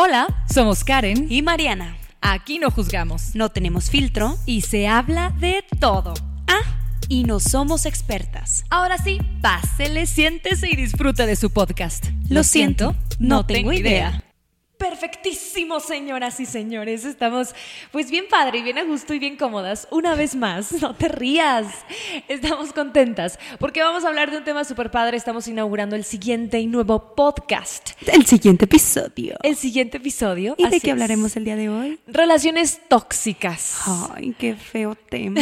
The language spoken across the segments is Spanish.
Hola, somos Karen y Mariana. Aquí no juzgamos No tenemos filtro. y se habla de todo. Ah, y no somos expertas. Ahora sí, pásele, siéntese y disfruta de su podcast. Lo siento, no tengo idea. Perfectísimo, señoras y señores. Estamos pues bien padre y bien a gusto y bien cómodas. Una vez más, no te rías. Estamos contentas porque vamos a hablar de un tema súper padre. Estamos inaugurando el siguiente y nuevo podcast. El siguiente episodio. El siguiente episodio. ¿Y de qué es. hablaremos el día de hoy? Relaciones tóxicas. Ay, qué feo tema.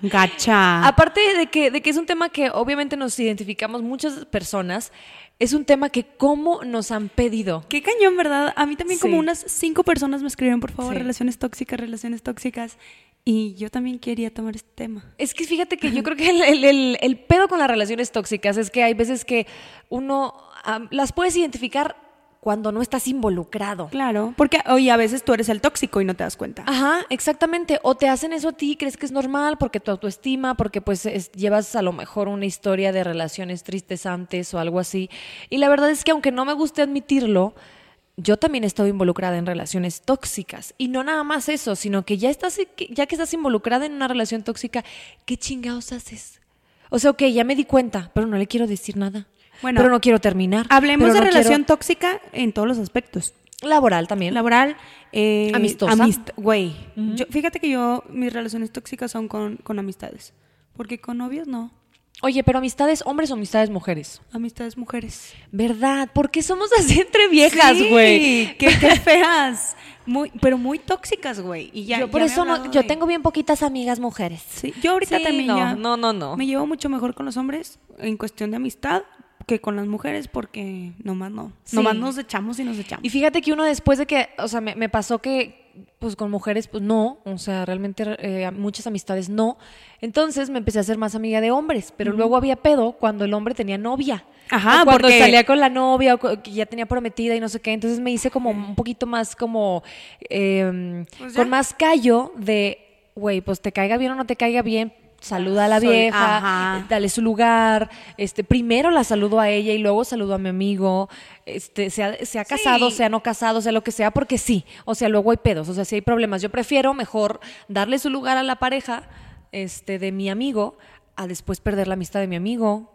Gacha. Aparte de que, de que es un tema que obviamente nos identificamos muchas personas, es un tema que cómo nos han pedido. Qué cañón, ¿verdad? A mí también como unas cinco personas me escribieron, por favor, Sí. relaciones tóxicas, relaciones tóxicas. Y yo también quería tomar este tema. Es que fíjate que yo creo que el, el- el- el pedo con las relaciones tóxicas es que hay veces que uno las puedes identificar cuando no estás involucrado. Claro, porque oye, a veces tú eres el tóxico y no te das cuenta. Ajá, exactamente. O te hacen eso a ti, crees que es normal porque tu autoestima, porque pues es- llevas a lo mejor una historia de relaciones tristes antes o algo así. Y la verdad es que aunque no me guste admitirlo, yo también he estado involucrada en relaciones tóxicas. Y no nada más eso, sino que ya estás, ya que estás involucrada en una relación tóxica, ¿qué chingados haces? O sea, ok, ya me di cuenta, pero no le quiero decir nada. Bueno, pero no quiero terminar. Hablemos de no quiero- relación tóxica en todos los aspectos. laboral también. Laboral, eh, Amistosa. amist- Güey, fíjate que yo, mis relaciones tóxicas son con, con amistades. Porque con novios no. Oye, pero amistades hombres o amistades mujeres. Amistades mujeres. ¿Verdad? ¿Por qué somos así entre viejas, Sí, güey? Qué, qué feas. Muy, pero muy tóxicas, güey. Y ya, yo por ya eso no, yo de- tengo bien poquitas amigas mujeres. Sí, yo ahorita Sí, también no, ya. no, no, no. Me llevo mucho mejor con los hombres en cuestión de amistad que con las mujeres porque nomás no. Sí. Nomás nos echamos y nos echamos. Y fíjate que uno después de que, o sea, me, me pasó que, pues con mujeres, pues no, o sea, realmente eh, muchas amistades no. Entonces me empecé a hacer más amiga de hombres, pero luego había pedo cuando el hombre tenía novia. Ajá, O cuando porque- salía con la novia o que ya tenía prometida y no sé qué. Entonces me hice como un poquito más como, eh, Pues con más callo de, güey, pues te caiga bien o no te caiga bien. Saluda a la Soy- vieja, ajá. dale su lugar, este, primero la saludo a ella y luego saludo a mi amigo, este, sea, sea casado, Sí. sea no casado, sea lo que sea, porque sí, o sea, luego hay pedos, o sea, si hay problemas, yo prefiero mejor darle su lugar a la pareja, este, de mi amigo, a después perder la amistad de mi amigo.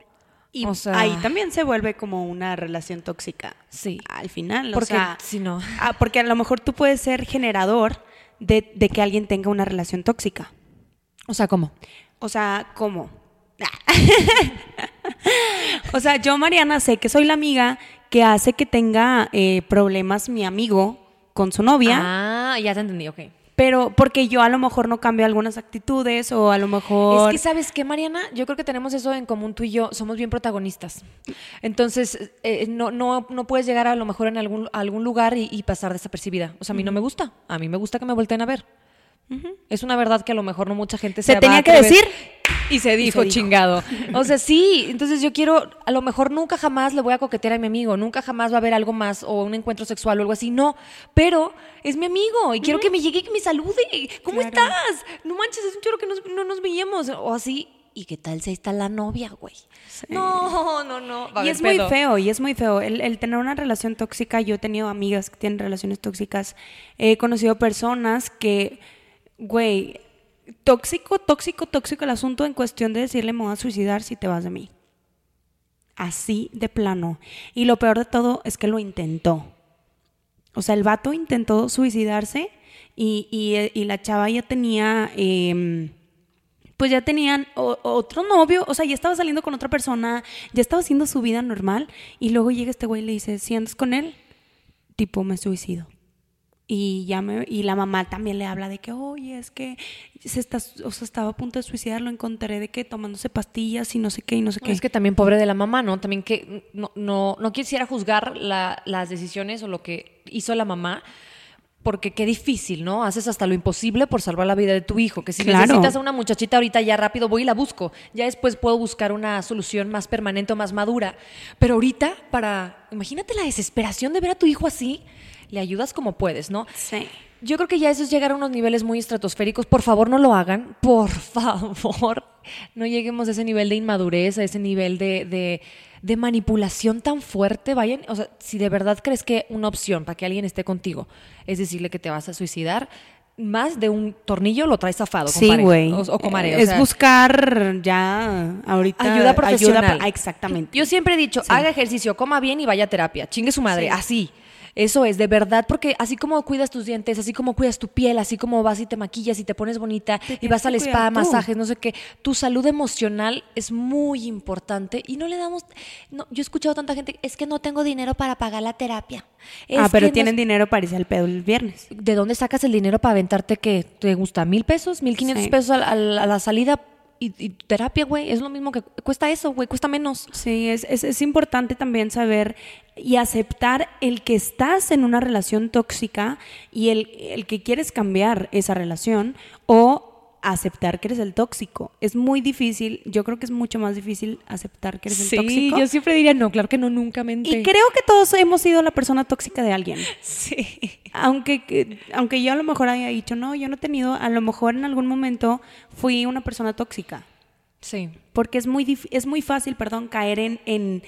Y o sea, ahí también se vuelve como una relación tóxica. Sí. Al final. o Porque sea, si no. ah, porque a lo mejor tú puedes ser generador de, de que alguien tenga una relación tóxica. O sea, ¿cómo? O sea, ¿cómo? o sea, yo, Mariana, sé que soy la amiga que hace que tenga eh, problemas mi amigo con su novia, Ah, ya te entendí, ok. pero porque yo a lo mejor no cambio algunas actitudes o a lo mejor... Es que, ¿sabes qué, Mariana? Yo creo que tenemos eso en común tú y yo. Somos bien protagonistas. Entonces, eh, no, no, no puedes llegar a lo mejor en algún, a algún lugar y, y pasar desapercibida. O sea, a mí no me gusta. A mí me gusta que me volteen a ver. Es una verdad que a lo mejor no mucha gente se, Se tenía que decir. Y se dijo, dijo. chingado. O sea, sí. Entonces yo quiero, a lo mejor nunca jamás le voy a coquetear a mi amigo. Nunca jamás va a haber algo más o un encuentro sexual o algo así. No. Pero es mi amigo y quiero que me llegue y que me salude. ¿Cómo Claro. estás? No manches, es un chorro que nos- no nos veíamos. O así. ¿Y qué tal si está la novia, güey? No, no, no. Va Y es muy feo, y es muy feo. El, el tener una relación tóxica, yo he tenido amigas que tienen relaciones tóxicas, he conocido personas que, güey, tóxico, tóxico, tóxico el asunto en cuestión de decirle me voy a suicidar si te vas de mí. Así de plano. Y lo peor de todo es que lo intentó. O sea, el vato intentó suicidarse y, y- y la chava ya tenía... em, pues ya tenían otro novio, o sea, ya estaba saliendo con otra persona, ya estaba haciendo su vida normal y luego llega este güey y le dice, si andas con él, tipo me suicido. Y, ya me, y la mamá también le habla de que, oye, es que se está, o sea, estaba a punto de suicidar, lo encontré de que tomándose pastillas y no sé qué y no sé qué. Es que también pobre de la mamá, ¿no? También que no, no, no quisiera juzgar la- las decisiones o lo que hizo la mamá, porque qué difícil, ¿no? Haces hasta lo imposible por salvar la vida de tu hijo. Que si Claro. necesitas a una muchachita ahorita ya rápido voy y la busco. Ya después puedo buscar una solución más permanente o más madura. Pero ahorita, para. Imagínate la desesperación de ver a tu hijo así. Le ayudas como puedes, ¿no? Sí. Yo creo que ya eso es llegar a unos niveles muy estratosféricos. Por favor, no lo hagan. Por favor. No lleguemos a ese nivel de inmadurez, a ese nivel de, de- de manipulación tan fuerte. Vayan, o sea, si de verdad crees que una opción para que alguien esté contigo es decirle que te vas a suicidar, más de un tornillo lo traes zafado. Sí, güey. O, o Es sea, buscar ya ahorita Ayuda profesional. ah, exactamente. Yo siempre he dicho, Sí. haga ejercicio, coma bien y vaya a terapia. Chingue su madre, Sí. así. Eso es, de verdad, porque así como cuidas tus dientes, así como cuidas tu piel, así como vas y te maquillas y te pones bonita y vas al spa, tú. masajes, no sé qué, tu salud emocional es muy importante y no le damos... No, yo he escuchado a tanta gente, es que no tengo dinero para pagar la terapia. ah, pero no tienen dinero para irse al pedo el viernes. ¿De dónde sacas el dinero para aventarte que te gusta? ¿Mil pesos? ¿Mil quinientos pesos a la salida? Y, y terapia, güey, es lo mismo que cuesta eso, güey, cuesta menos. Sí, es, es, es importante también saber y aceptar el que estás en una relación tóxica y el, el que quieres cambiar esa relación o aceptar que eres el tóxico. Es muy difícil, yo creo que es mucho más difícil aceptar que eres el Sí, tóxico. yo siempre diría no, claro que no, nunca mente. Y creo que todos hemos sido la persona tóxica de alguien. Sí. Aunque, que- aunque yo a lo mejor haya dicho, no, yo no he tenido, a lo mejor en algún momento fui una persona tóxica. Sí. Porque es muy, es muy fácil, perdón, caer en, en,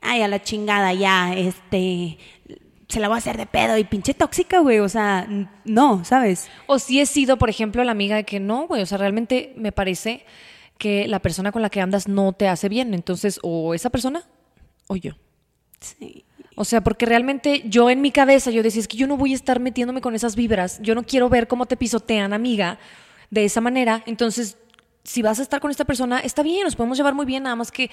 ay, a la chingada, ya, este, se la voy a hacer de pedo y pinche tóxica, güey. O sea, no, ¿sabes? O si he sido, por ejemplo, la amiga de que no, güey, o sea, realmente me parece que la persona con la que andas no te hace bien. Entonces, o esa persona o yo. Sí. O sea, porque realmente yo en mi cabeza yo decía, es que yo no voy a estar metiéndome con esas vibras. Yo no quiero ver cómo te pisotean, amiga, de esa manera. Entonces, si vas a estar con esta persona, está bien, nos podemos llevar muy bien, nada más que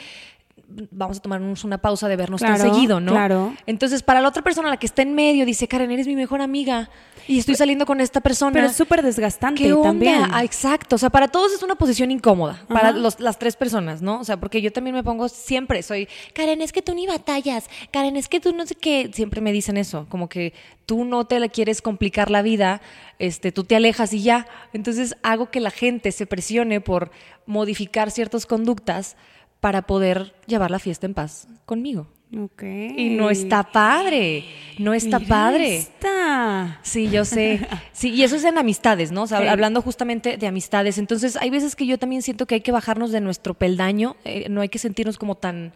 vamos a tomarnos una pausa de vernos tan Claro, seguido, ¿no? claro. Entonces, para la otra persona, la que está en medio, dice, Karen, eres mi mejor amiga y estoy saliendo con esta persona. Pero es súper desgastante ¿Qué onda? también. Ah, exacto. O sea, para todos es una posición incómoda. Para los- las tres personas, ¿no? O sea, porque yo también me pongo siempre, soy, Karen, es que tú ni batallas. Karen, es que tú no sé qué. Siempre me dicen eso, como que tú no te la quieres complicar la vida, este, tú te alejas y ya. Entonces hago que la gente se presione por modificar ciertas conductas para poder llevar la fiesta en paz conmigo. Ok. Y no está padre. No está Mira padre. esta. Sí, yo sé. Sí, y eso es en amistades, ¿no? O sea, hablando justamente de amistades. Entonces, hay veces que yo también siento que hay que bajarnos de nuestro peldaño. eh, no hay que sentirnos como tan.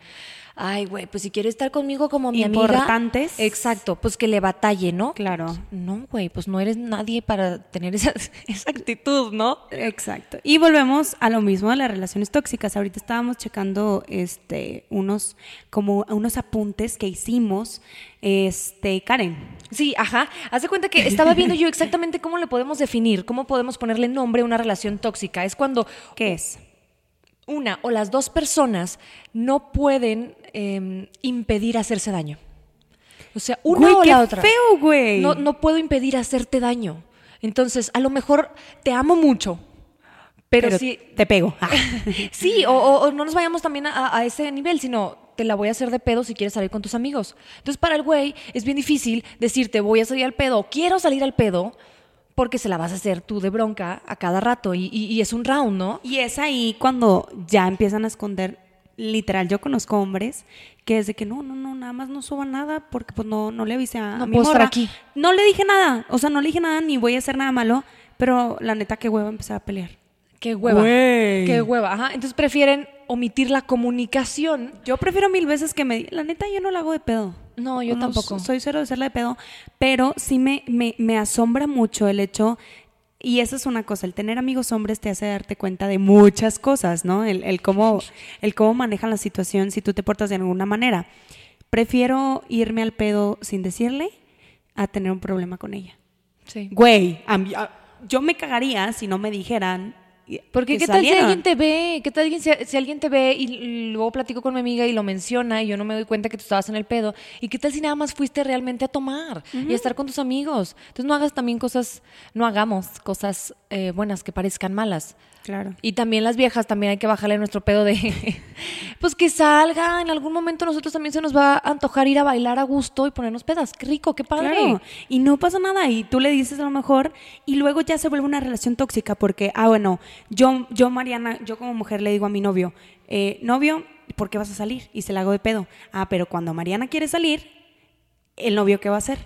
Ay, güey, pues si quiere estar conmigo como mi amiga. Importantes. Exacto, pues que le batalle, ¿no? Claro. No, güey, pues no eres nadie para tener esa, esa actitud, ¿no? Exacto. Y volvemos a lo mismo de las relaciones tóxicas. Ahorita estábamos checando este unos como unos apuntes que hicimos. Este, Karen. Sí, ajá. Haz de cuenta que estaba viendo yo exactamente cómo le podemos definir, cómo podemos ponerle nombre a una relación tóxica. Es cuando ¿Qué es? Una o las dos personas no pueden eh, impedir hacerse daño. O sea, una Güey, o qué la otra. feo, güey. No, no puedo impedir hacerte daño. Entonces, a lo mejor te amo mucho, pero, Pero sí, te pego. Ah. sí, o, o- o no nos vayamos también a, a ese nivel, sino te la voy a hacer de pedo si quieres salir con tus amigos. Entonces, para el güey es bien difícil decirte voy a salir al pedo o quiero salir al pedo porque se la vas a hacer tú de bronca a cada rato y, y- y es un round, ¿no? Y es ahí cuando ya empiezan a esconder, literal, yo conozco hombres que es de que no, no, no, nada más no suba nada porque pues no, no le avisé a, No a mi puedo estar morra. aquí. No le dije nada, o sea, no le dije nada ni voy a hacer nada malo, pero la neta que hueva empezar a pelear. Qué hueva. Güey. Qué hueva. Ajá. Entonces prefieren omitir la comunicación. Yo prefiero mil veces que me... La neta, yo no la hago de pedo. No, yo tampoco. Soy cero de hacerla de pedo, pero sí me, me, me asombra mucho el hecho... Y esa es una cosa, el tener amigos hombres te hace darte cuenta de muchas cosas, ¿no? El, el cómo, el cómo manejan la situación si tú te portas de alguna manera. Prefiero irme al pedo sin decirle a tener un problema con ella. Sí. Güey, yo me cagaría si no me dijeran Porque que qué tal si alguien te ve, qué tal alguien- si, si alguien te ve y, y luego platico con mi amiga y lo menciona y yo no me doy cuenta que tú estabas en el pedo. Y qué tal si nada más fuiste realmente a tomar y a estar con tus amigos. Entonces no hagas también cosas, no hagamos cosas eh, buenas que parezcan malas. Claro. Y también las viejas, también hay que bajarle nuestro pedo de, pues que salga, en algún momento nosotros también se nos va a antojar ir a bailar a gusto y ponernos pedas. Qué rico, qué padre. Claro, y no pasa nada y tú le dices a lo mejor y luego ya se vuelve una relación tóxica porque, ah, bueno, yo, yo Mariana, yo como mujer le digo a mi novio, eh, novio, ¿por qué vas a salir? Y se la hago de pedo. Ah, pero cuando Mariana quiere salir, ¿el novio qué va a hacer?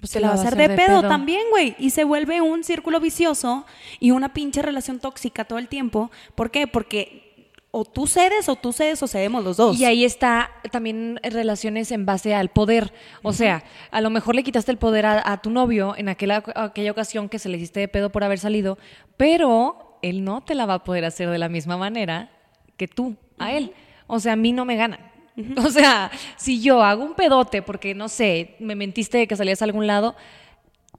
Pues se la va a hacer de, pedo, también, güey. Y se vuelve un círculo vicioso y una pinche relación tóxica todo el tiempo. ¿Por qué? Porque o tú cedes o tú cedes o cedemos los dos. Y ahí está también relaciones en base al poder. O sea, a lo mejor le quitaste el poder a, a tu novio en aquella, aquella ocasión que se le hiciste de pedo por haber salido, pero él no te la va a poder hacer de la misma manera que tú a él. O sea, a mí no me ganan. O sea, si yo hago un pedote porque, no sé, me mentiste de que salías a algún lado,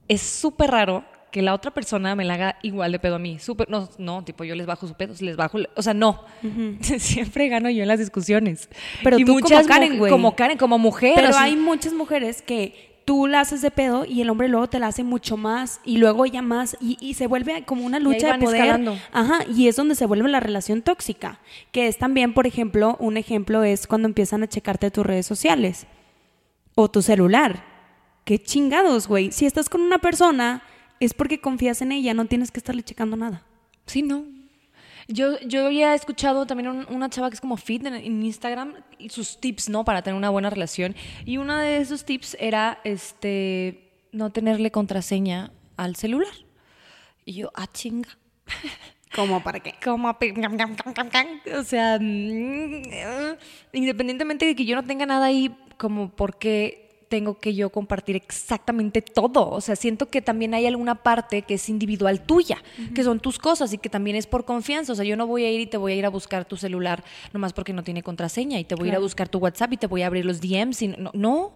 es súper raro que la otra persona me la haga igual de pedo a mí. Súper, no, no, tipo, yo les bajo su pedo, les bajo, o sea, no. Siempre gano yo en las discusiones. Pero Y tú como muchas Karen, mu- güey. Como Karen, como mujer. Pero o sea, hay muchas mujeres que tú la haces de pedo y el hombre luego te la hace mucho más y luego ella más y, y se vuelve como una lucha de poder. escalando. Ajá, y es donde se vuelve la relación tóxica, que es también, por ejemplo, un ejemplo es cuando empiezan a checarte tus redes sociales o tu celular. Qué chingados, güey. Si estás con una persona es porque confías en ella, no tienes que estarle checando nada. Sí, no. Yo, yo había escuchado también un- una chava que es como fit en, en Instagram y sus tips, ¿no? Para tener una buena relación. Y uno de esos tips era este no tenerle contraseña al celular. Y yo, ah, chinga. ¿Cómo para qué? Como o sea, mm, independientemente de que yo no tenga nada ahí, como porque tengo que yo compartir exactamente todo. O sea, siento que también hay alguna parte que es individual tuya, que son tus cosas y que también es por confianza. O sea, yo no voy a ir y te voy a ir a buscar tu celular nomás porque no tiene contraseña y te voy a ir a buscar tu WhatsApp y te voy a abrir los DMs. Y no, no,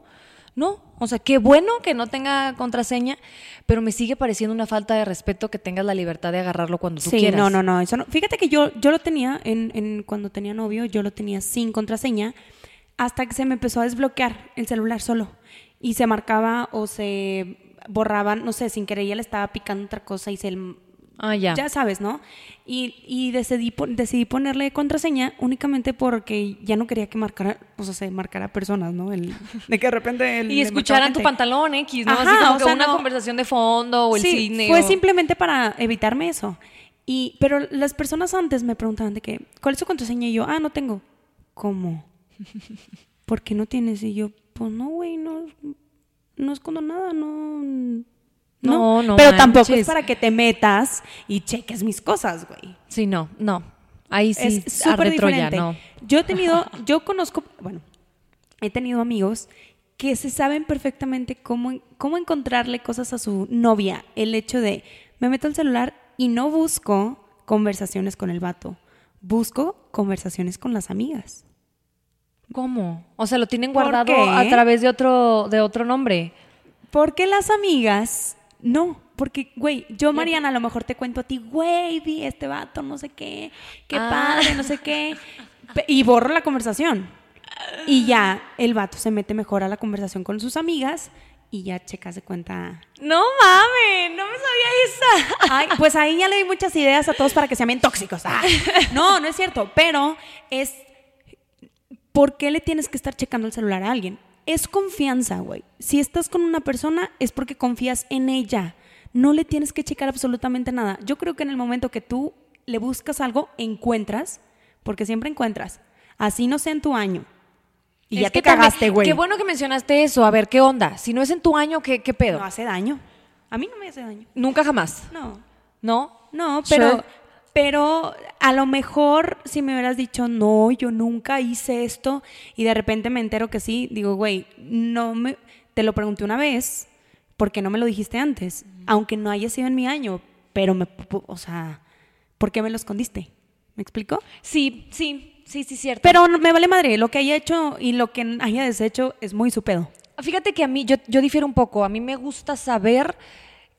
no. O sea, qué bueno que no tenga contraseña, pero me sigue pareciendo una falta de respeto que tengas la libertad de agarrarlo cuando tú Sí, quieras. no, no, no, eso no. Fíjate que yo, yo lo tenía en, en- cuando tenía novio, yo lo tenía sin contraseña, hasta que se me empezó a desbloquear el celular solo. Y se marcaba o se borraba, no sé, sin querer, ya le estaba picando otra cosa y se... Ah, ya. Ya sabes, ¿no? Y, y decidí, decidí ponerle contraseña únicamente porque ya no quería que marcara, o sea, se marcara personas, ¿no? El, de que de repente... el- Y escucharan tu pantalón X, ¿no? Ajá, Así como o que sea, una no- conversación de fondo o el sí, cine. Fue o- simplemente para evitarme eso. Y, pero las personas antes me preguntaban de que, ¿cuál es su contraseña? Y yo, ah, no tengo. ¿Cómo? ¿Por qué no tienes? Y yo, pues no, güey, no, no escondo nada, no. No, no Pero tampoco es para que te metas y cheques mis cosas, güey. Sí, no, no. Ahí sí es súper Troya, diferente. no. Yo he tenido, yo conozco, bueno, he tenido amigos que se saben perfectamente cómo, cómo encontrarle cosas a su novia. El hecho de, me meto al celular y no busco conversaciones con el vato, busco conversaciones con las amigas. ¿Cómo? O sea, lo tienen ¿Por guardado qué? a través de otro, de otro nombre. Porque las amigas, no. Porque, güey, yo, Mariana, a lo mejor te cuento a ti, güey, vi este vato, no sé qué, qué Ah. padre, no sé qué. Y borro la conversación. Y ya el vato se mete mejor a la conversación con sus amigas y ya checas de cuenta. No mames, no me sabía esa. Ay, pues ahí ya le di muchas ideas a todos para que sean bien tóxicos. Ah. No, no es cierto. Pero es. ¿Por qué le tienes que estar checando el celular a alguien? Es confianza, güey. Si estás con una persona es porque confías en ella. No le tienes que checar absolutamente nada. Yo creo que en el momento que tú le buscas algo, encuentras, porque siempre encuentras. Así no sea en tu año. Y ya Es te que también- cagaste, güey. Qué bueno que mencionaste eso. A ver, ¿qué onda? Si no es en tu año, ¿qué, qué pedo? No hace daño. A mí no me hace daño. Nunca jamás. No. ¿No? No, pero, Sure. Pero a lo mejor si me hubieras dicho, no, yo nunca hice esto, y de repente me entero que sí, digo, güey, no me, te lo pregunté una vez, ¿por qué no me lo dijiste antes? Aunque no haya sido en mi año, pero me, o sea, ¿por qué me lo escondiste? ¿Me explico? Sí, sí, sí, sí, cierto. Pero no- me vale madre, lo que haya hecho y lo que haya deshecho es muy su pedo. Fíjate que a mí, yo, yo difiero un poco. A mí me gusta saber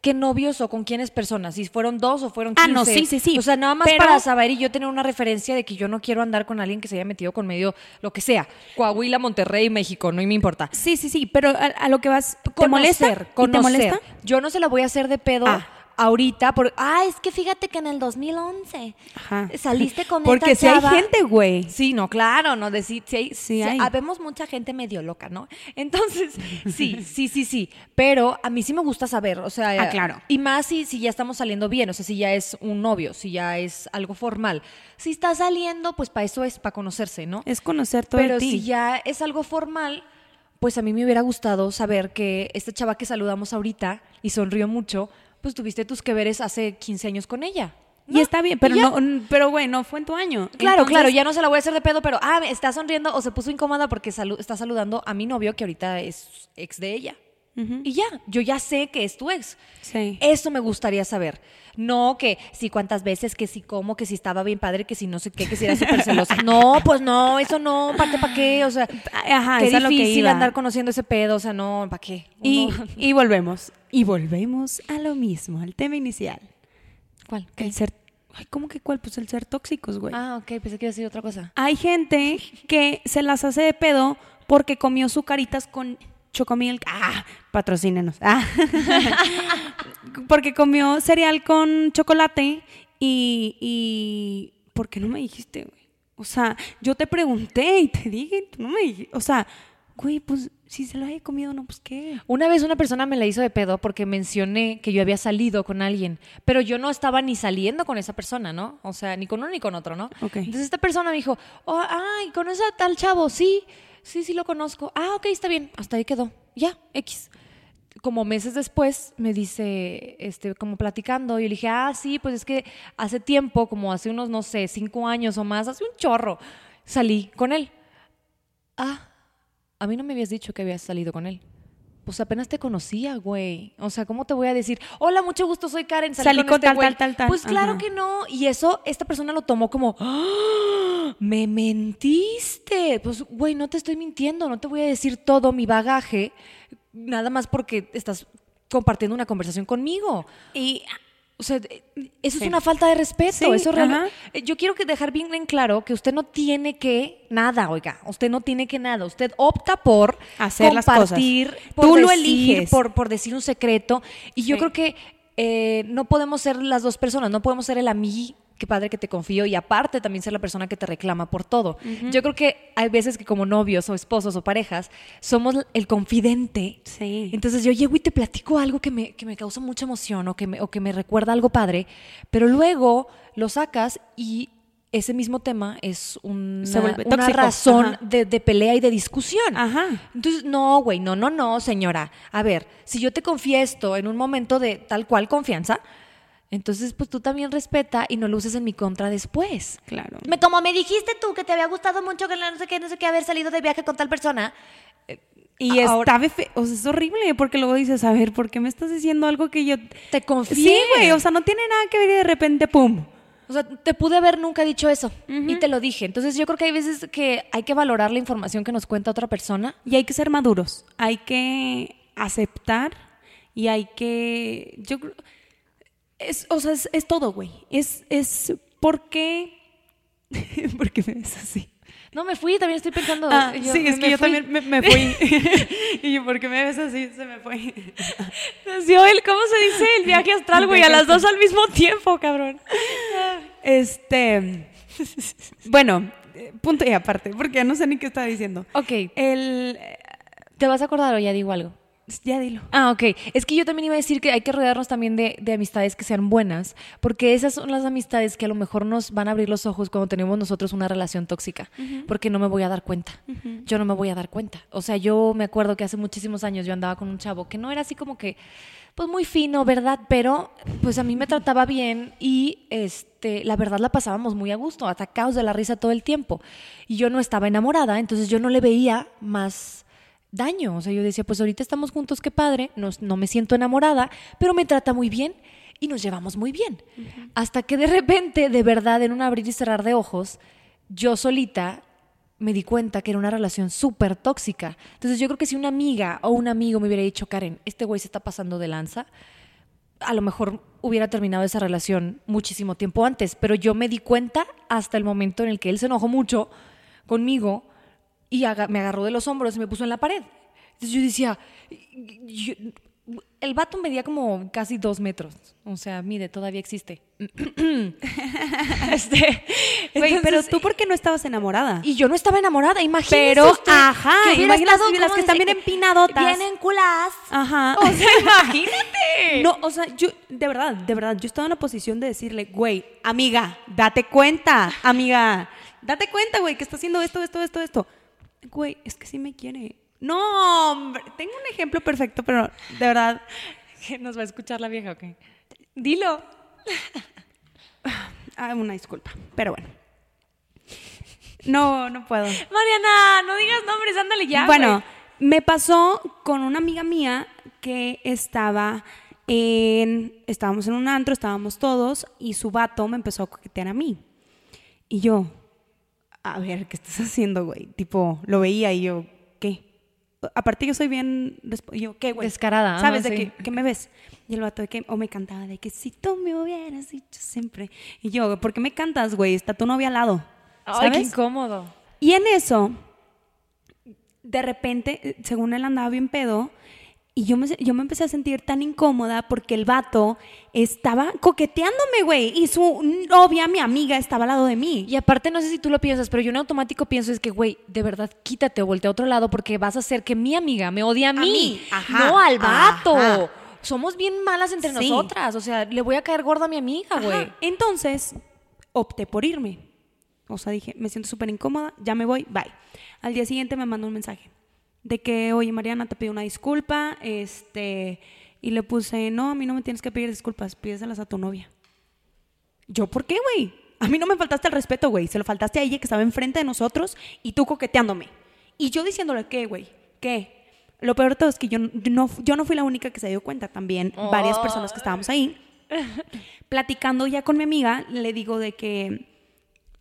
qué novios o con quiénes personas, si fueron dos o fueron Ah, 15. no, sí, sí, sí. O sea, nada más Pero- para saber y yo tener una referencia de que yo no quiero andar con alguien que se haya metido con medio, lo que sea, Coahuila, Monterrey, México, no me importa. Sí, sí, sí, pero a, a lo que vas, ¿te Conocer, molesta? ¿Y ¿Te molesta? Yo no se la voy a hacer de pedo Ah. Ahorita por, ah, es que fíjate que en el 2011 Ajá. saliste con Porque esta si hay gente, güey. Sí, no, claro, no decir, sí, hay, Sí hay. habemos mucha gente medio loca, ¿no? Entonces, sí, sí, sí, sí, pero a mí sí me gusta saber, o sea, Ah, claro. Y más si, si ya estamos saliendo bien, o sea, si ya es un novio, si ya es algo formal. Si está saliendo, pues para eso es, para conocerse, ¿no? Es conocer todo Pero de ti. si ya es algo formal, pues a mí me hubiera gustado saber que esta chava que saludamos ahorita y sonrió mucho, pues tuviste tus que veres hace 15 años con ella. Y está bien, pero no, pero güey, no fue en tu año. Claro, Entonces, claro, ya no se la voy a hacer de pedo, pero ah, está sonriendo o se puso incómoda porque salu- está saludando a mi novio que ahorita es ex de ella. Y ya, yo ya sé que es tu ex. Sí. Eso me gustaría saber. No que si cuántas veces, que si cómo, que si estaba bien padre, que si no sé qué, que si era súper celosa. No, pues no, eso no, ¿para qué, para qué? O sea, Ajá, qué que difícil iba. andar conociendo ese pedo, o sea, no, ¿para qué? Y, y volvemos. Y volvemos a lo mismo, al tema inicial. ¿Cuál? El ser. Ay, ¿cómo que cuál? Pues el ser tóxicos, güey. Ah, ok, pensé que iba a decir otra cosa. Hay gente que se las hace de pedo porque comió sucaritas con chocomilk. Ah, patrocínenos. Ah. porque comió cereal con chocolate y, y... ¿Por qué no me dijiste, güey? O sea, yo te pregunté y te dije, tú no me dijiste. O sea, güey, pues si se lo haya comido, no, pues qué. Una vez una persona me la hizo de pedo porque mencioné que yo había salido con alguien, pero yo no estaba ni saliendo con esa persona, ¿no? O sea, ni con uno ni con otro, ¿no? Entonces esta persona me dijo, oh, ay, ¿conoces a tal chavo? Sí, sí, sí lo conozco. Ah, ok, está bien, hasta ahí quedó. Ya, X. Como meses después me dice, este, como platicando, y yo le dije, ah, sí, pues es que hace tiempo, como hace unos, no sé, cinco años o más, hace un chorro, salí con él. Ah, a mí no me habías dicho que habías salido con él. Pues apenas te conocía, güey. O sea, ¿cómo te voy a decir? Hola, mucho gusto, soy Karen. Salí, Salí con, con este tal, güey". tal, tal, tal. Pues claro Ajá. que no. Y eso, esta persona lo tomó como, "¡Ah! Me mentiste. Pues, güey, no te estoy mintiendo. No te voy a decir todo mi bagaje, nada más porque estás compartiendo una conversación conmigo. Y O sea, eh, eso Sí. es una falta de respeto. Sí, eso real- ajá. Eh, Yo quiero que dejar bien en claro que usted no tiene que nada, oiga. Usted no tiene que nada. Usted opta por Hacer las cosas. compartir, por Tú lo eliges. Por, por decir un secreto. Y yo Sí. creo que eh, no podemos ser las dos personas. No podemos ser el amigo, qué padre que te confío, y aparte también ser la persona que te reclama por todo. Yo creo que hay veces que como novios o esposos o parejas somos el confidente Sí. entonces yo llego y te platico algo que me, que me causa mucha emoción o que, me, o que me recuerda algo padre, pero luego lo sacas y ese mismo tema es una, razón de, de pelea y de discusión. Ajá. Entonces, no, güey, no, no, no, señora. A ver, si yo te confiesto en un momento de tal cual confianza, entonces pues tú también respeta y no lo uses en mi contra después. Claro. Me, como me dijiste tú que te había gustado mucho que no sé qué, no sé qué, haber salido de viaje con tal persona. Y Ahora- está o sea, es horrible porque luego dices, a ver, ¿por qué me estás diciendo algo que yo Te confié. Sí, güey, o sea, no tiene nada que ver y de repente pum. O sea, te pude haber nunca dicho eso y te lo dije. Entonces yo creo que hay veces que hay que valorar la información que nos cuenta otra persona. Y hay que ser maduros, hay que aceptar y hay que yo creo- es o sea, es, es todo, güey. Es es ¿por qué ¿Por qué me ves así? No, me fui, también estoy pensando. Ah, yo- sí, es me que yo fui. también me, me fui. y yo, ¿por qué me ves así? Se me fue. El, ¿cómo se dice? El viaje astral, güey, a las dos al mismo tiempo, cabrón. Este, bueno, punto y aparte, porque ya no sé ni qué estaba diciendo. Ok, El, ¿te vas a acordar o ya digo algo? Ya dilo. Ah, ok. Es que yo también iba a decir que hay que rodearnos también de, de amistades que sean buenas, porque esas son las amistades que a lo mejor nos van a abrir los ojos cuando tenemos nosotros una relación tóxica, porque no me voy a dar cuenta. Yo no me voy a dar cuenta. O sea, yo me acuerdo que hace muchísimos años yo andaba con un chavo que no era así como que, pues muy fino, ¿verdad? Pero pues a mí me trataba bien y este, la verdad la pasábamos muy a gusto, atacados de la risa todo el tiempo. Y yo no estaba enamorada, entonces yo no le veía más daño. O sea, yo decía, pues ahorita estamos juntos, qué padre, nos- no me siento enamorada, pero me trata muy bien y nos llevamos muy bien. Hasta que de repente, de verdad, en un abrir y cerrar de ojos, yo solita me di cuenta que era una relación súper tóxica. Entonces yo creo que si una amiga o un amigo me hubiera dicho, Karen, este güey se está pasando de lanza, a lo mejor hubiera terminado esa relación muchísimo tiempo antes, pero yo me di cuenta hasta el momento en el que él se enojó mucho conmigo y aga- me agarró de los hombros y me puso en la pared. Entonces yo decía, yo- el vato medía como casi dos metros, o sea, mide, todavía existe. este, Güey, pero tú, ¿por qué no estabas enamorada? y yo no estaba enamorada, imagínese Pero, usted ajá, que imagínate las ¿cómo que están bien empinadotas. Bien enculadas. Ajá. O sea, imagínate. No, o sea, yo, de verdad, de verdad, yo estaba en la posición de decirle, güey, amiga, date cuenta, amiga, date cuenta, güey, que está haciendo esto, esto, esto, esto. Güey, es que sí me quiere. No, hombre, tengo un ejemplo perfecto, pero de verdad, ¿Qué, ¿Nos va a escuchar la vieja o qué? Dilo. ah, una disculpa, pero bueno. No, no puedo. Mariana, no digas nombres, ándale ya. bueno, me pasó con una amiga mía que estaba en. Estábamos en un antro, estábamos todos, y su vato me empezó a coquetear a mí. Y yo, a ver, ¿qué estás haciendo, güey? Tipo, lo veía y yo, ¿qué? Aparte, yo soy bien. yo, ¿qué, güey? Descarada, ¿Sabes de sí. qué, qué me ves? Y el vato de que, o me cantaba de que si tú me hubieras dicho siempre. Y yo, ¿por qué me cantas, güey? Está tu novia al lado. Ay, qué ¿Sabes? incómodo. Y en eso, de repente, eh, según él andaba bien pedo, y yo me, yo me empecé a sentir tan incómoda porque el vato estaba coqueteándome, güey, y su novia, mi amiga, estaba al lado de mí. Y aparte, no sé si tú lo piensas, pero yo en automático pienso es que, güey, de verdad, quítate o voltea a otro lado porque vas a hacer que mi amiga me odie a mí, mí, ajá, no al vato. ajá. Somos bien malas entre Sí. nosotras. O sea, le voy a caer gorda a mi amiga, güey. Entonces, opté por irme. O sea, dije, me siento súper incómoda, ya me voy, bye. Al día siguiente me mandó un mensaje de que, oye, Mariana, te pido una disculpa, este, y le puse, no, a mí no me tienes que pedir disculpas, pídeselas a tu novia. ¿Yo por qué, güey? A mí no me faltaste el respeto, güey, se lo faltaste a ella que estaba enfrente de nosotros y tú coqueteándome. Y yo diciéndole, ¿qué, güey? ¿Qué? Lo peor de todo es que yo no, yo no fui la única que se dio cuenta, también varias personas que estábamos ahí platicando ya con mi amiga, le digo de que,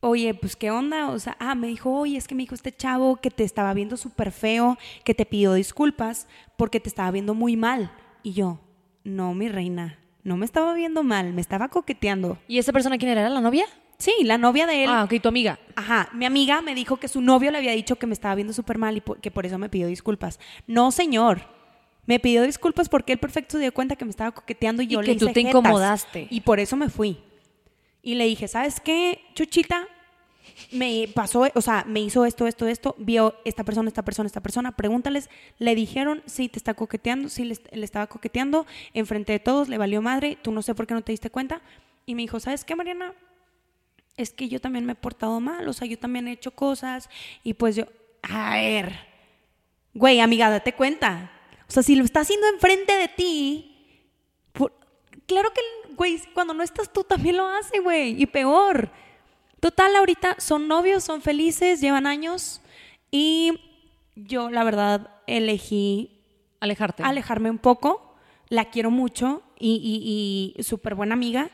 oye, pues qué onda, o sea, ah, me dijo, oye, es que me dijo este chavo que te estaba viendo súper feo, que te pidió disculpas porque te estaba viendo muy mal. Y yo, no, mi reina, no me estaba viendo mal, me estaba coqueteando. ¿Y esa persona quién era? ¿Era la novia? Sí, la novia de él. Ah, ok, tu amiga. Ajá, mi amiga me dijo que su novio le había dicho que me estaba viendo súper mal y por- que por eso me pidió disculpas. No, señor. Me pidió disculpas porque él perfecto se dio cuenta que me estaba coqueteando y Y yo que le tú hice te jetas. incomodaste. Y por eso me fui. Y le dije, ¿sabes qué, Chuchita? Me pasó, o sea, me hizo esto, esto, esto, vio esta persona, esta persona, esta persona, pregúntales, le dijeron, sí, te está coqueteando, sí, le, estaba coqueteando, enfrente de todos, le valió madre, tú no sé por qué no te diste cuenta. Y me dijo, ¿sabes qué, Mariana? es que yo también me he portado mal, o sea, yo también he hecho cosas y pues yo, a ver, güey, amiga, date cuenta. O sea, si lo está haciendo enfrente de ti, claro que, güey, cuando no estás tú también lo hace, güey, y peor. Total, ahorita son novios, son felices, llevan años y yo, la verdad, elegí Alejarte. alejarme un poco. La quiero mucho y, y, y súper buena amiga,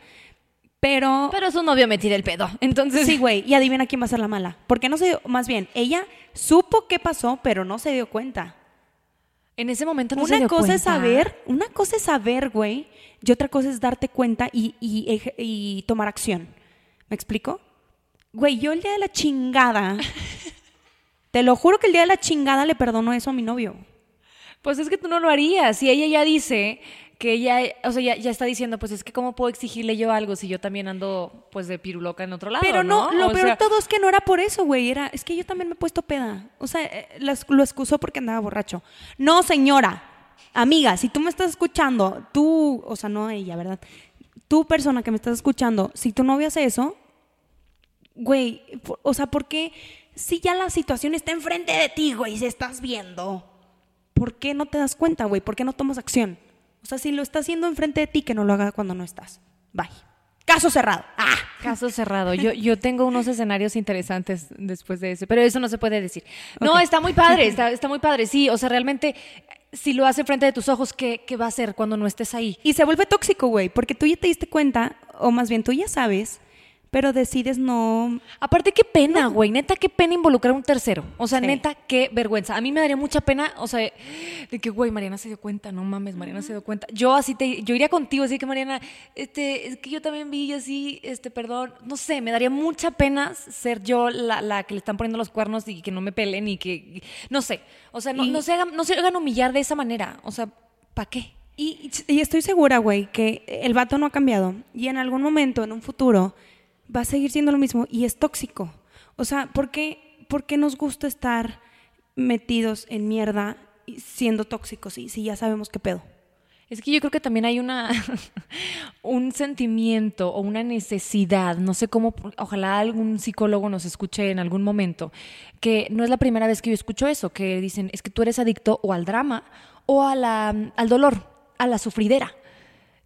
pero Pero su novio me tira el pedo. Entonces, Sí, güey, y adivina quién va a ser la mala. Porque no se dio, más bien, ella supo qué pasó, pero no se dio cuenta. en ese momento no se una dio cosa es saber, una cosa es saber, güey, y otra cosa es darte cuenta y, y y tomar acción. ¿Me explico? Güey, yo el día de la chingada, te lo juro que el día de la chingada le perdono eso a mi novio. Pues es que tú no lo harías. Y ella ya dice que ella, o sea, ya, ya está diciendo, pues es que cómo puedo exigirle yo algo si yo también ando, pues, de piruloca en otro lado, Pero no, lo O peor de todo es que no era por eso, güey. Era, es que yo también me he puesto peda. O sea, eh, lo, lo excusó porque andaba borracho. No, señora. Amiga, si tú me estás escuchando, tú, o sea, no ella, ¿verdad? Tú, persona que me estás escuchando, si tu novia hace eso, güey, o sea, ¿por qué si ya la situación está enfrente de ti, güey, se estás viendo? ¿Por qué no te das cuenta, güey? ¿Por qué no tomas acción? O sea, si lo está haciendo enfrente de ti, que no lo haga cuando no estás. Bye. Caso cerrado. Ah. Caso cerrado. Yo, yo tengo unos escenarios interesantes después de ese, pero eso no se puede decir. No, está muy padre, está, está muy padre, sí. O sea, realmente, si lo hace frente de tus ojos, ¿qué, qué va a hacer cuando no estés ahí? Y se vuelve tóxico, güey, porque tú ya te diste cuenta, o más bien tú ya sabes, pero decides no... Aparte, qué pena, güey. Neta, qué pena involucrar a un tercero. O sea, Sí. neta, qué vergüenza. A mí me daría mucha pena, o sea, de que, güey, Mariana se dio cuenta. No mames, Mariana se dio cuenta. Yo así te, yo iría contigo, así que, Mariana, este, es que yo también vi así, este, perdón. No sé, me daría mucha pena ser yo la, la que le están poniendo los cuernos y que no me pelen y que, no sé. O sea, no, Y- no se hagan, no se hagan humillar de esa manera. O sea, ¿para qué? Y, y estoy segura, güey, que el vato no ha cambiado y en algún momento, en un futuro, va a seguir siendo lo mismo y es tóxico. O sea, ¿por qué, por qué nos gusta estar metidos en mierda siendo tóxicos si ya sabemos qué pedo? Es que yo creo que también hay una un sentimiento o una necesidad, no sé cómo, ojalá algún psicólogo nos escuche en algún momento, que no es la primera vez que yo escucho eso, que dicen es que tú eres adicto o al drama o a la, al dolor, a la sufridera.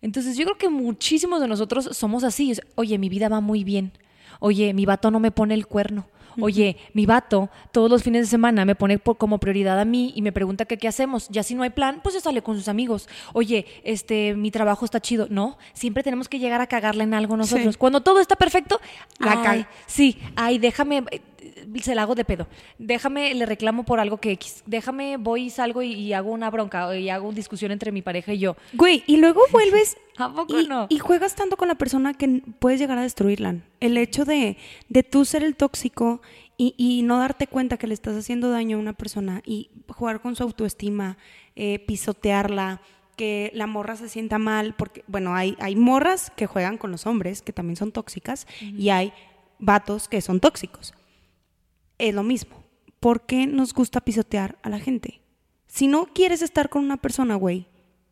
Entonces yo creo que muchísimos de nosotros somos así. Oye, mi vida va muy bien. Oye, mi vato no me pone el cuerno. Oye, mi vato todos los fines de semana me pone por- como prioridad a mí y me pregunta que qué hacemos. Ya si no hay plan, pues se sale con sus amigos. Oye, este, mi trabajo está chido. No, siempre tenemos que llegar a cagarla en algo nosotros. Sí. Cuando todo está perfecto, La ay, caga. Sí, ay, déjame, se la hago de pedo. Déjame, le reclamo por algo que X. Déjame, voy y salgo y, y hago una bronca y hago discusión entre mi pareja y yo. Güey, y luego vuelves ¿A poco y, no? y juegas tanto con la persona que puedes llegar a destruirla. El hecho de, de tú ser el tóxico y, y no darte cuenta que le estás haciendo daño a una persona y jugar con su autoestima, eh, pisotearla, que la morra se sienta mal, porque, bueno, hay, hay morras que juegan con los hombres, que también son tóxicas, y hay vatos que son tóxicos. Es lo mismo. ¿Por qué nos gusta pisotear a la gente? Si no quieres estar con una persona, güey,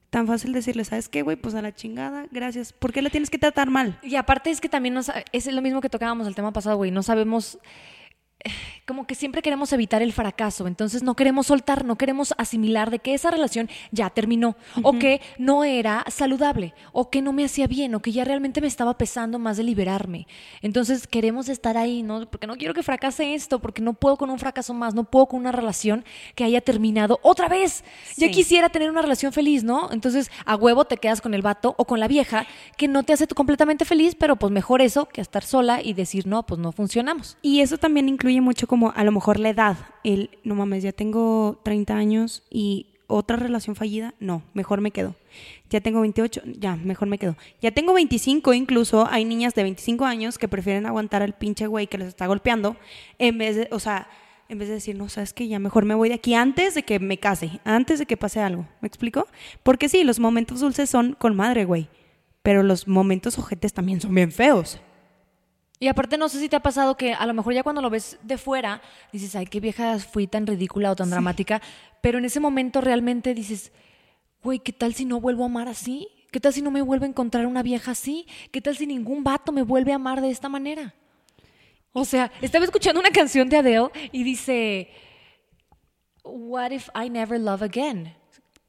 tan fácil decirle, ¿sabes qué, güey? Pues a la chingada, gracias. ¿Por qué la tienes que tratar mal? Y aparte es que también nos, es lo mismo que tocábamos el tema pasado, güey. No sabemos, como que siempre queremos evitar el fracaso. Entonces no queremos soltar, no queremos asimilar de que esa relación ya terminó. O que no era saludable. O que no me hacía bien. O que ya realmente me estaba pesando más de liberarme. Entonces queremos estar ahí, ¿no? Porque no quiero que fracase esto. Porque no puedo con un fracaso más. No puedo con una relación que haya terminado otra vez. Ya Sí. quisiera tener una relación feliz, ¿no? Entonces, a huevo te quedas con el vato o con la vieja que no te hace completamente feliz, pero pues mejor eso que estar sola y decir, no, pues no funcionamos. Y eso también incluye mucho como a lo mejor la edad. El, no mames, ya tengo 30 años y otra relación fallida, no, mejor me quedo. Ya tengo 28, ya, mejor me quedo. Ya tengo 25 incluso, hay niñas de 25 años que prefieren aguantar al pinche güey que les está golpeando en vez de, o sea, en vez de decir, no, sabes que ya mejor me voy de aquí antes de que me case, antes de que pase algo. ¿Me explico? Porque sí, los momentos dulces son con madre, güey. Pero los momentos ojetes también son bien feos. Y aparte no sé si te ha pasado que a lo mejor ya cuando lo ves de fuera dices, ay, qué vieja fui tan ridícula o tan dramática, pero en ese momento realmente dices, güey, ¿qué tal si no vuelvo a amar así? ¿Qué tal si no me vuelvo a encontrar una vieja así? ¿Qué tal si ningún vato me vuelve a amar de esta manera? O sea, estaba escuchando una canción de Adele y dice, What if I never love again?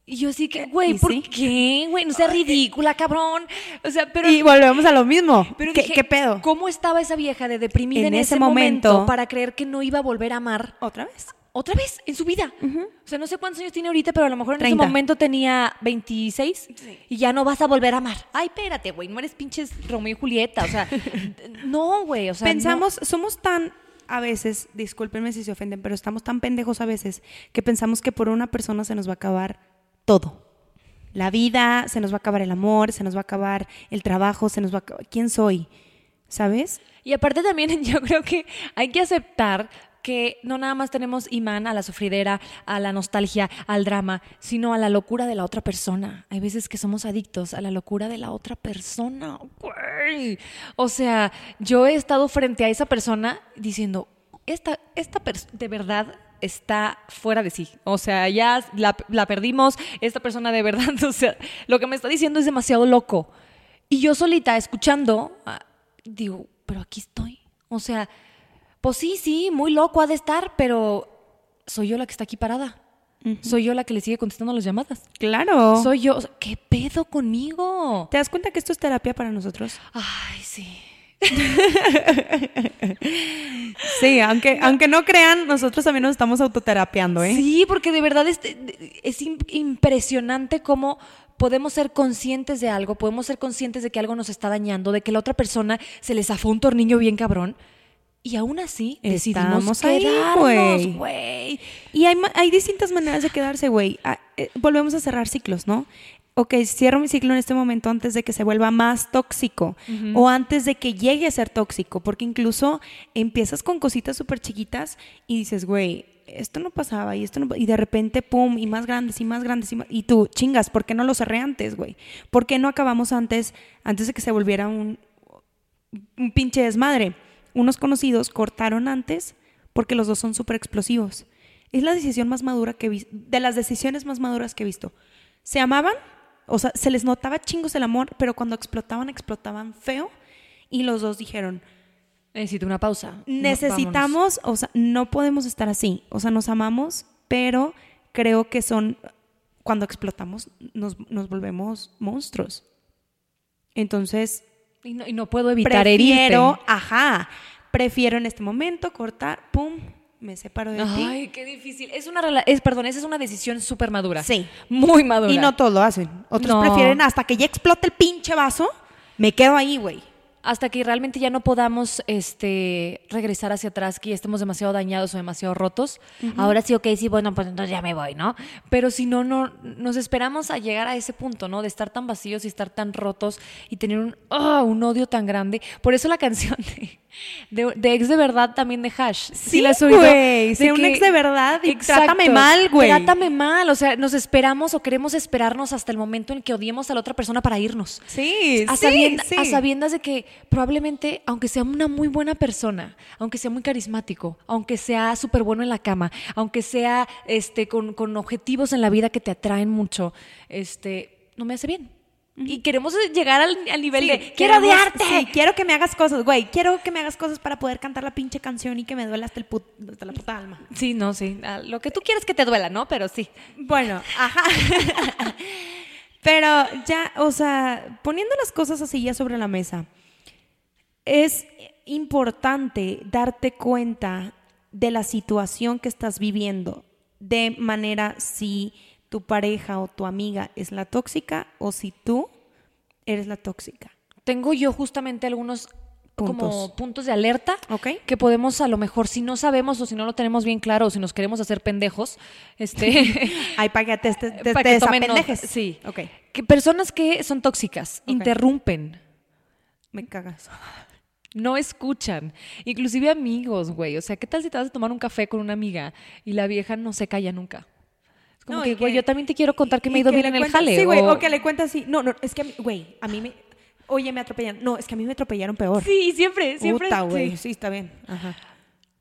Y yo así que, güey, ¿Y ¿por sí? qué? Güey, no seas ridícula, cabrón. O sea, pero y volvemos a lo mismo. pero ¿Qué, dije, qué pedo? ¿Cómo estaba esa vieja de deprimida en, En ese, ese momento, momento- para creer que no iba a volver a amar ¿Otra vez? otra vez en su vida? O sea, no sé cuántos años tiene ahorita, pero a lo mejor en 30. ese momento tenía 26 y ya no vas a volver a amar. Ay, espérate, güey, no eres pinches Romeo y Julieta. O sea, no, güey. O sea, no. pensamos, somos tan, a veces, discúlpenme si se ofenden, pero estamos tan pendejos a veces que pensamos que por una persona se nos va a acabar todo. La vida, se nos va a acabar el amor, se nos va a acabar el trabajo, se nos va a acabar... ¿Quién soy? ¿Sabes? Y aparte también yo creo que hay que aceptar que no nada más tenemos imán a la sufridera, a la nostalgia, al drama, sino a la locura de la otra persona. Hay veces que somos adictos a la locura de la otra persona. O sea, yo he estado frente a esa persona diciendo, esta, esta de verdad está fuera de sí. O sea, ya la, la perdimos, esta persona de verdad, o sea, lo que me está diciendo es demasiado loco. Y yo solita, escuchando, ah, digo, pero aquí estoy. O sea, pues sí, sí, muy loco ha de estar, pero soy yo la que está aquí parada. Soy yo la que le sigue contestando las llamadas. Claro. Soy yo. ¿Qué pedo conmigo? ¿Te das cuenta que esto es terapia para nosotros? Ay, sí. Sí, aunque, aunque no crean, nosotros también nos estamos autoterapiando, ¿eh? Sí, porque de verdad es, es im- impresionante cómo podemos ser conscientes de algo, podemos ser conscientes de que algo nos está dañando, de que la otra persona se le zafó un tornillo bien cabrón. Y aún así decidimos Estamos quedarnos, güey. Y hay, hay distintas maneras de quedarse, güey. Ah, eh, volvemos a cerrar ciclos, ¿no? Ok, cierro mi ciclo en este momento antes de que se vuelva más tóxico o antes de que llegue a ser tóxico, porque incluso empiezas con cositas súper chiquitas y dices, güey, esto no pasaba y esto no pa-", y de repente pum y más grandes y más grandes y, más- y tú chingas, ¿por qué no lo cerré antes, güey? ¿Por qué no acabamos antes antes de que se volviera un un pinche desmadre. Unos conocidos cortaron antes porque los dos son súper explosivos. Es la decisión más madura que he visto, de las decisiones más maduras que he visto. Se amaban, o sea, se les notaba chingos el amor, pero cuando explotaban, explotaban feo. Y los dos dijeron, Necesito una pausa. Vámonos. necesitamos, o sea, no podemos estar así. O sea, nos amamos, pero creo que son, cuando explotamos, nos, nos volvemos monstruos. Entonces, Y no, y no puedo evitar prefiero, herirte. ajá, prefiero en este momento cortar, pum, me separo de ti. Ay, qué difícil. Es una es, perdón, esa es una decisión súper madura. Sí. Muy madura. Y no todos lo hacen. Otros No. prefieren hasta que ya explote el pinche vaso, me quedo ahí, güey. hasta que realmente ya no podamos este, regresar hacia atrás, que ya estemos demasiado dañados o demasiado rotos. Ahora sí, ok, sí, bueno, pues entonces ya me voy, ¿no? Pero si no, no, nos esperamos a llegar a ese punto, ¿no? De estar tan vacíos y estar tan rotos y tener un, ah, un odio tan grande. Por eso la canción de, de, de ex de verdad también de Hash. Sí, la oído? güey, De un ex de verdad y Exacto. trátame mal, güey. Trátame mal, o sea, nos esperamos o queremos esperarnos hasta el momento en que odiemos a la otra persona para irnos Sí, a, sí, sí. a sabiendas de que probablemente, aunque sea una muy buena persona, aunque sea muy carismático, aunque sea súper bueno en la cama, aunque sea este, con, con objetivos en la vida que te atraen mucho, este, no me hace bien. Y queremos llegar al, al nivel Sí, de quiero queremos- odiarte. Sí, quiero que me hagas cosas, güey. Quiero que me hagas cosas para poder cantar la pinche canción y que me duela hasta, el put- hasta la puta alma. Sí, no, sí. ah, Lo que tú quieres que te duela, ¿no? Pero sí. Bueno, ajá. Pero ya, o sea, poniendo las cosas así ya sobre la mesa, es importante darte cuenta de la situación que estás viviendo, de manera si tu pareja o tu amiga es la tóxica o si tú eres la tóxica. Tengo yo justamente algunos como Puntos. puntos de alerta ¿Ok? que podemos a lo mejor si no sabemos o si no lo tenemos bien claro o si nos queremos hacer pendejos, este Ay, para que te, te, te, que. Sí. Ok, que personas que son tóxicas, interrumpen, me cagas. no escuchan, inclusive amigos, güey, o sea, ¿qué tal si te vas a tomar un café con una amiga y la vieja no se calla nunca? Como No, que, güey, yo también te quiero contar que me he ido bien en el jale. Sí, güey, o- o que le cuenta así. No, no, es que, güey, a mí me... Oye, me atropellaron. No, es que a mí me atropellaron peor. Sí, siempre, siempre. Puta, güey. sí. Sí. está bien. Ajá.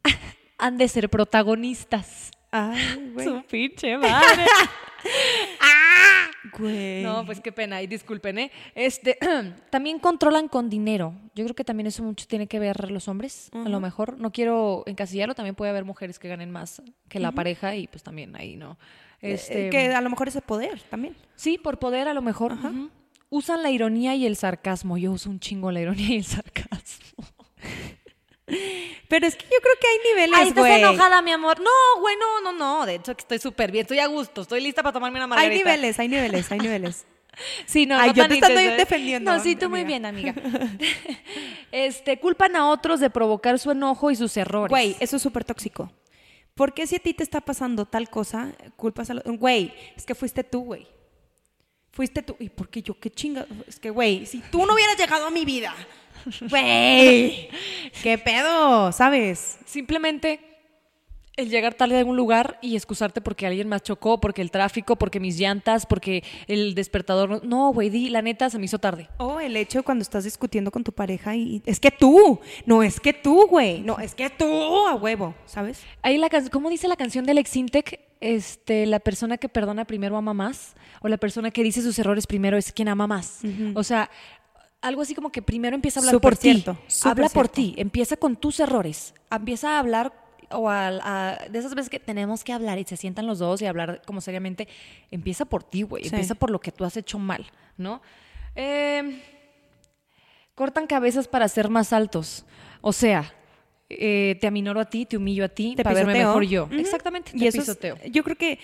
Han de ser protagonistas. Ay, güey. Su pinche madre. Güey. No, pues qué pena, y disculpen, ¿eh? Este, también controlan con dinero. Yo creo que también eso mucho tiene que ver los hombres, a lo mejor. No quiero encasillarlo, también puede haber mujeres que ganen más que la pareja y pues también ahí, ¿no? Este, Eh, que a lo mejor ese poder también. Sí, por poder a lo mejor. Usan la ironía y el sarcasmo. Yo uso un chingo la ironía y el sarcasmo. Pero es que yo creo que hay niveles, Ay, estás enojada, mi amor. No, güey, no, no, no. De hecho, que estoy súper bien. Estoy a gusto. Estoy lista para tomarme una Hay margarita. niveles, hay niveles, hay niveles. Sí, no, Ay, no yo te estoy defendiendo, No, sí, tú muy bien, amiga. este, culpan a otros de provocar su enojo y sus errores. Güey, eso es súper tóxico. ¿Por qué si a ti te está pasando tal cosa, culpas a los... Güey, es que fuiste tú, güey. Fuiste tú. ¿Y por qué yo? ¿Qué chinga? Es que, güey, si tú no hubieras llegado a mi vida. Güey. ¿Qué pedo? ¿Sabes? Simplemente el llegar tarde a algún lugar y excusarte porque alguien más chocó, porque el tráfico, porque mis llantas, porque el despertador. no- güey, di, la neta se me hizo tarde. O el hecho cuando estás discutiendo con tu pareja y es que tú, no es que tú, güey, no es que tú a huevo, ¿sabes? Ahí la can- ¿Cómo dice la canción del Exintec? Este, la persona que perdona primero ama más, o la persona que dice sus errores primero es quien ama más. O sea, algo así como que primero empieza a hablar Súper por ti. cierto, Habla por ti, empieza con tus errores, empieza a hablar o a, a- de esas veces que tenemos que hablar y se sientan los dos y hablar como seriamente, empieza por ti, güey, Sí. empieza por lo que tú has hecho mal, ¿no? Eh, cortan cabezas para ser más altos. O sea, eh, te aminoro a ti, te humillo a ti, Te para verme mejor yo. Exactamente, Y te eso es- pisoteo. yo creo que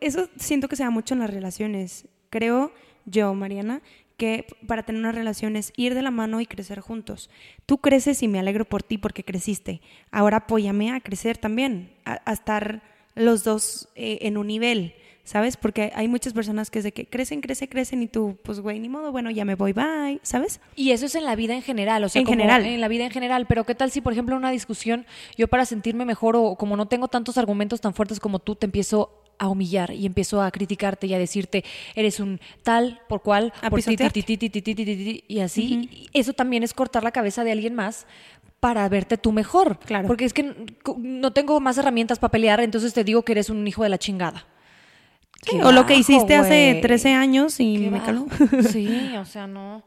eso siento que se da mucho en las relaciones. Creo yo, Mariana, que para tener una relación es ir de la mano y crecer juntos. Tú creces y me alegro por ti porque creciste. Ahora apóyame a crecer también, a, a estar los dos eh, en un nivel. ¿Sabes? Porque hay muchas personas que es de que crecen, crecen, crecen y tú, pues güey, ni modo, bueno, ya me voy, bye, ¿sabes? Y eso es en la vida en general, o sea, En como general. en la vida en general. Pero qué tal si, por ejemplo, en una discusión, yo para sentirme mejor o como no tengo tantos argumentos tan fuertes como tú, te empiezo a humillar y empiezo a criticarte y a decirte, eres un tal por cual, A por ti, ti, y así. Eso también es cortar la cabeza de alguien más para verte tú mejor. Claro. Porque es que no tengo más herramientas para pelear, entonces te digo que eres un hijo de la chingada. Sí, o lo que hiciste hace güey. 13 años y Qué me caló. Sí, o sea, no.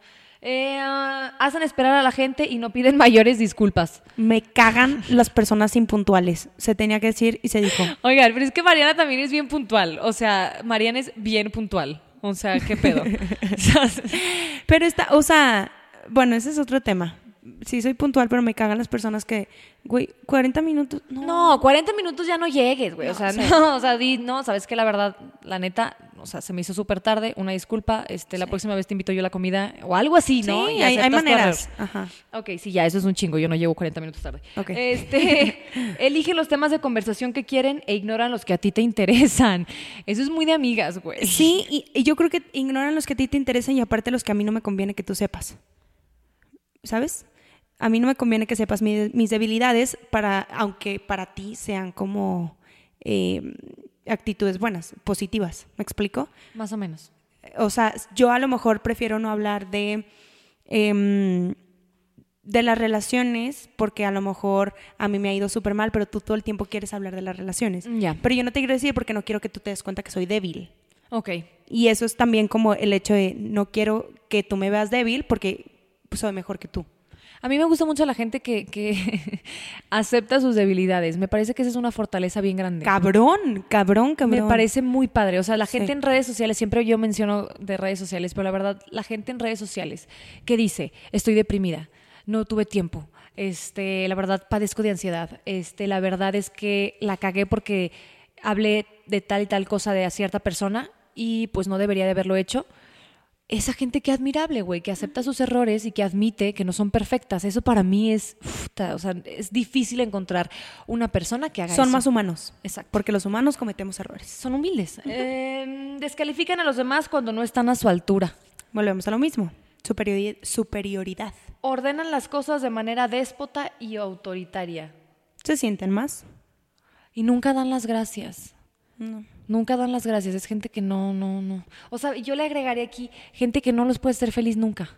Eh, ah, hacen esperar a la gente y no piden mayores disculpas. Me cagan las personas impuntuales. Se tenía que decir y se dijo. Oigan, pero es que Mariana también es bien puntual. O sea, Mariana es bien puntual. O sea, ¿qué pedo? Pero está, o sea, bueno, ese es otro tema. Sí, soy puntual, pero me cagan las personas que, güey, 40 minutos. No. no, 40 minutos ya no llegues, güey. O sea, no, o sea, di, no, sabes que la verdad, la neta, o sea, se me hizo súper tarde. Una disculpa. Este, la próxima vez te invito yo a la comida o algo así, ¿no? Sí, Y hay, maneras. Ajá. Ok, sí, ya, eso es un chingo. Yo no llego 40 minutos tarde. Ok. Este, eligen los temas de conversación que quieren e ignoran los que a ti te interesan. Eso es muy de amigas, güey. Sí, y, y yo creo que ignoran los que a ti te interesan y aparte los que a mí no me conviene que tú sepas. ¿Sabes? A mí no me conviene que sepas mi- mis debilidades para, aunque para ti sean como eh, actitudes buenas, positivas. ¿Me explico? Más o menos. O sea, yo a lo mejor prefiero no hablar de, em, de las relaciones porque a lo mejor a mí me ha ido súper mal, pero tú todo el tiempo quieres hablar de las relaciones. Ya. Pero yo no te quiero decir porque no quiero que tú te des cuenta que soy débil. Ok. Y eso es también como el hecho de no quiero que tú me veas débil porque pues, soy mejor que tú. A mí me gusta mucho la gente que, que acepta sus debilidades. Me parece que esa es una fortaleza bien grande. Cabrón, cabrón, cabrón. Me parece muy padre. O sea, la gente Sí. en redes sociales, siempre yo menciono de redes sociales, pero la verdad, la gente en redes sociales que dice, estoy deprimida, no tuve tiempo, este, la verdad padezco de ansiedad, este, la verdad es que la cagué porque hablé de tal y tal cosa de a cierta persona y pues no debería de haberlo hecho. Esa gente que admirable, güey, que acepta sus errores y que admite que no son perfectas. Eso para mí es, o sea, es difícil encontrar una persona que haga Son eso. más humanos. Exacto. Porque los humanos cometemos errores. Son humildes. Eh, descalifican a los demás cuando no están a su altura. Volvemos a lo mismo. Superiori- superioridad. Ordenan las cosas de manera déspota y autoritaria. ¿Se sienten más? Y nunca dan las gracias. No. Nunca dan las gracias. Es gente que no, no, no. O sea, yo le agregaría aquí gente que no los puede ser feliz nunca.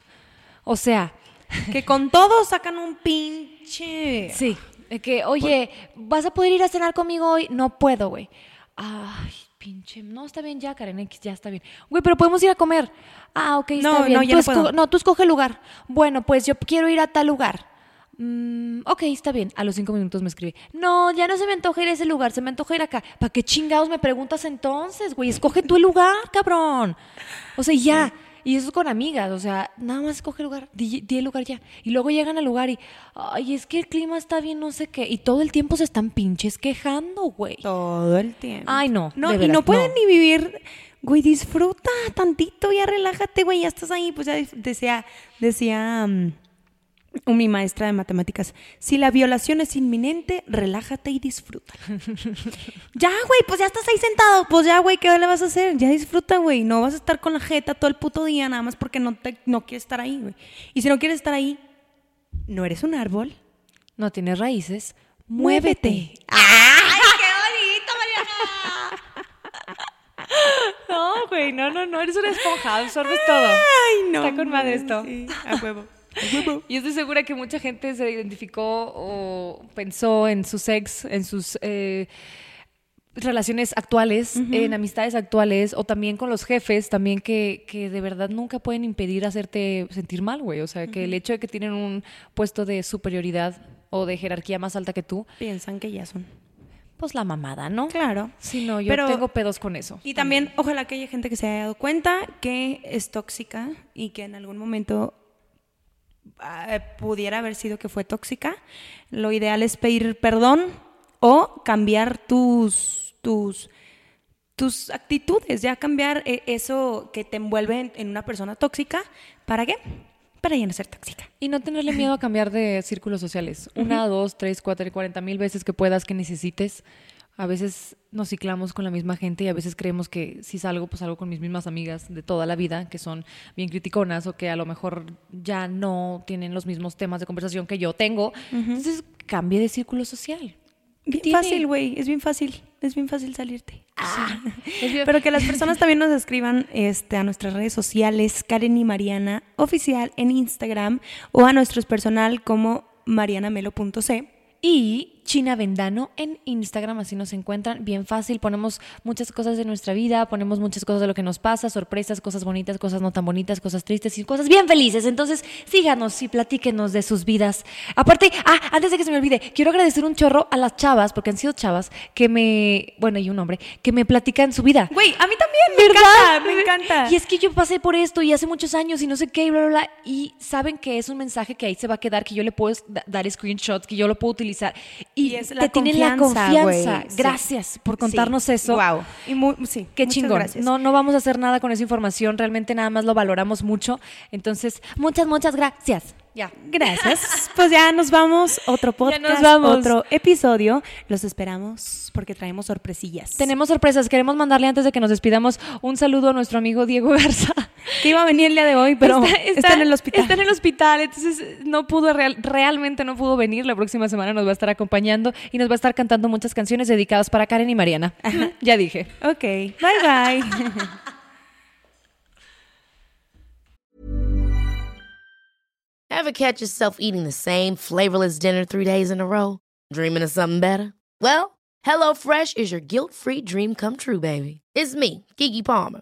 O sea, Que con todo sacan un pinche. sí. que, oye, ¿vas a poder ir a cenar conmigo hoy? No puedo, güey. Ay, pinche. No, está bien ya, Karen X, ya está bien. Güey, pero podemos ir a comer. Ah, ok, está No, bien. no, ya Tú no puedo. no, tú escoge el lugar. Bueno, pues yo quiero ir a tal lugar. Mm, ok, está bien. A los cinco minutos me escribe. No, ya no se me antoja ir a ese lugar, se me antoja ir acá. ¿Para qué chingados me preguntas entonces, güey? Escoge tú el lugar, cabrón. O sea, ya. Y eso es con amigas, o sea, nada más escoge el lugar, di, di el lugar ya. Y luego llegan al lugar y, ay, es que el clima está bien, no sé qué. Y todo el tiempo se están pinches quejando, güey. Todo el tiempo. Ay, no, No, de y no pueden no. ni vivir. Güey, disfruta tantito, ya relájate, güey, ya estás ahí. Pues ya decía, decía mm, mi maestra de matemáticas, si la violación es inminente, relájate y disfruta. ya, güey, pues ya estás ahí sentado, pues ya, güey, ¿qué le vas a hacer? Ya disfruta, güey, no vas a estar con la jeta todo el puto día nada más porque no, te, no quieres estar ahí, güey. Y si no quieres estar ahí, no eres un árbol, No tienes raíces, muévete. muévete. ¡Ay, qué bonito, Mariana! No, güey, no, no, no, eres una esponja, absorbes todo. Ay, no. Está con madre esto. Sí, a huevo. Y estoy segura que mucha gente se identificó o pensó en sus ex, en sus eh, relaciones actuales, en amistades actuales, o también con los jefes, también que, que de verdad nunca pueden impedir hacerte sentir mal, güey. O sea, que el hecho de que tienen un puesto de superioridad o de jerarquía más alta que tú, Piensan que ya son. pues la mamada, ¿no? Claro. Sí, no, yo Pero- tengo pedos con eso. Y también, ojalá que haya gente que se haya dado cuenta que es tóxica y que en algún momento pudiera haber sido que fue tóxica, lo ideal es pedir perdón o cambiar tus, tus, tus actitudes, ya cambiar eh, eso que te envuelve en, en una persona tóxica. ¿Para qué? Para ya no ser tóxica. Y no tenerle miedo a cambiar de círculos sociales. Una, dos, tres, cuatro, cuarenta mil veces que puedas, que necesites. A veces nos ciclamos con la misma gente y a veces creemos que si salgo, pues salgo con mis mismas amigas de toda la vida, que son bien criticonas o que a lo mejor ya no tienen los mismos temas de conversación que yo tengo. Entonces, cambie de círculo social. Bien Tiene- fácil, güey. Es bien fácil. Es bien fácil salirte. Ah, Pero que las personas también nos escriban este, a nuestras redes sociales, Karen y Mariana Oficial en Instagram o a nuestros personal como marianamelo.c. Y China Vendano en Instagram, así nos encuentran. Bien fácil, ponemos muchas cosas de nuestra vida, ponemos muchas cosas de lo que nos pasa, sorpresas, cosas bonitas, cosas no tan bonitas, cosas tristes y cosas bien felices. Entonces, síganos y platíquenos de sus vidas. Aparte, ah, antes de que se me olvide, quiero agradecer un chorro a las chavas, porque han sido chavas, que me, bueno, y un hombre, que me platican su vida. Güey, a mí también me ¿Verdad? encanta, me encanta. Y es que yo pasé por esto y hace muchos años y no sé qué, y bla, bla, bla. Y saben que es un mensaje que ahí se va a quedar, que yo le puedo da- dar screenshots, que yo lo puedo utilizar. Y, Y es la te tienen la confianza. Sí. Gracias por contarnos Sí. eso. Wow. Y muy, sí, Qué chingón. gracias. No, no vamos a hacer nada con esa información, realmente nada más lo valoramos mucho. Entonces, muchas, muchas gracias. Ya. Gracias. Pues ya nos vamos. Otro podcast, nos vamos. otro episodio. Los esperamos porque traemos sorpresillas. Tenemos sorpresas. Queremos mandarle antes de que nos despidamos un saludo a nuestro amigo Diego Garza. Que iba a venir el día de hoy, pero está, en el hospital. Está en el hospital, entonces no pudo, real- realmente no pudo venir. La próxima semana nos va a estar acompañando y nos va a estar cantando muchas canciones dedicadas para Karen y Mariana. ya dije. Ok, bye bye. Ever catch yourself eating the same flavorless dinner three days in a row? Dreaming of something better? Well, HelloFresh is your guilt free dream come true, baby. It's me, Kiki Palmer.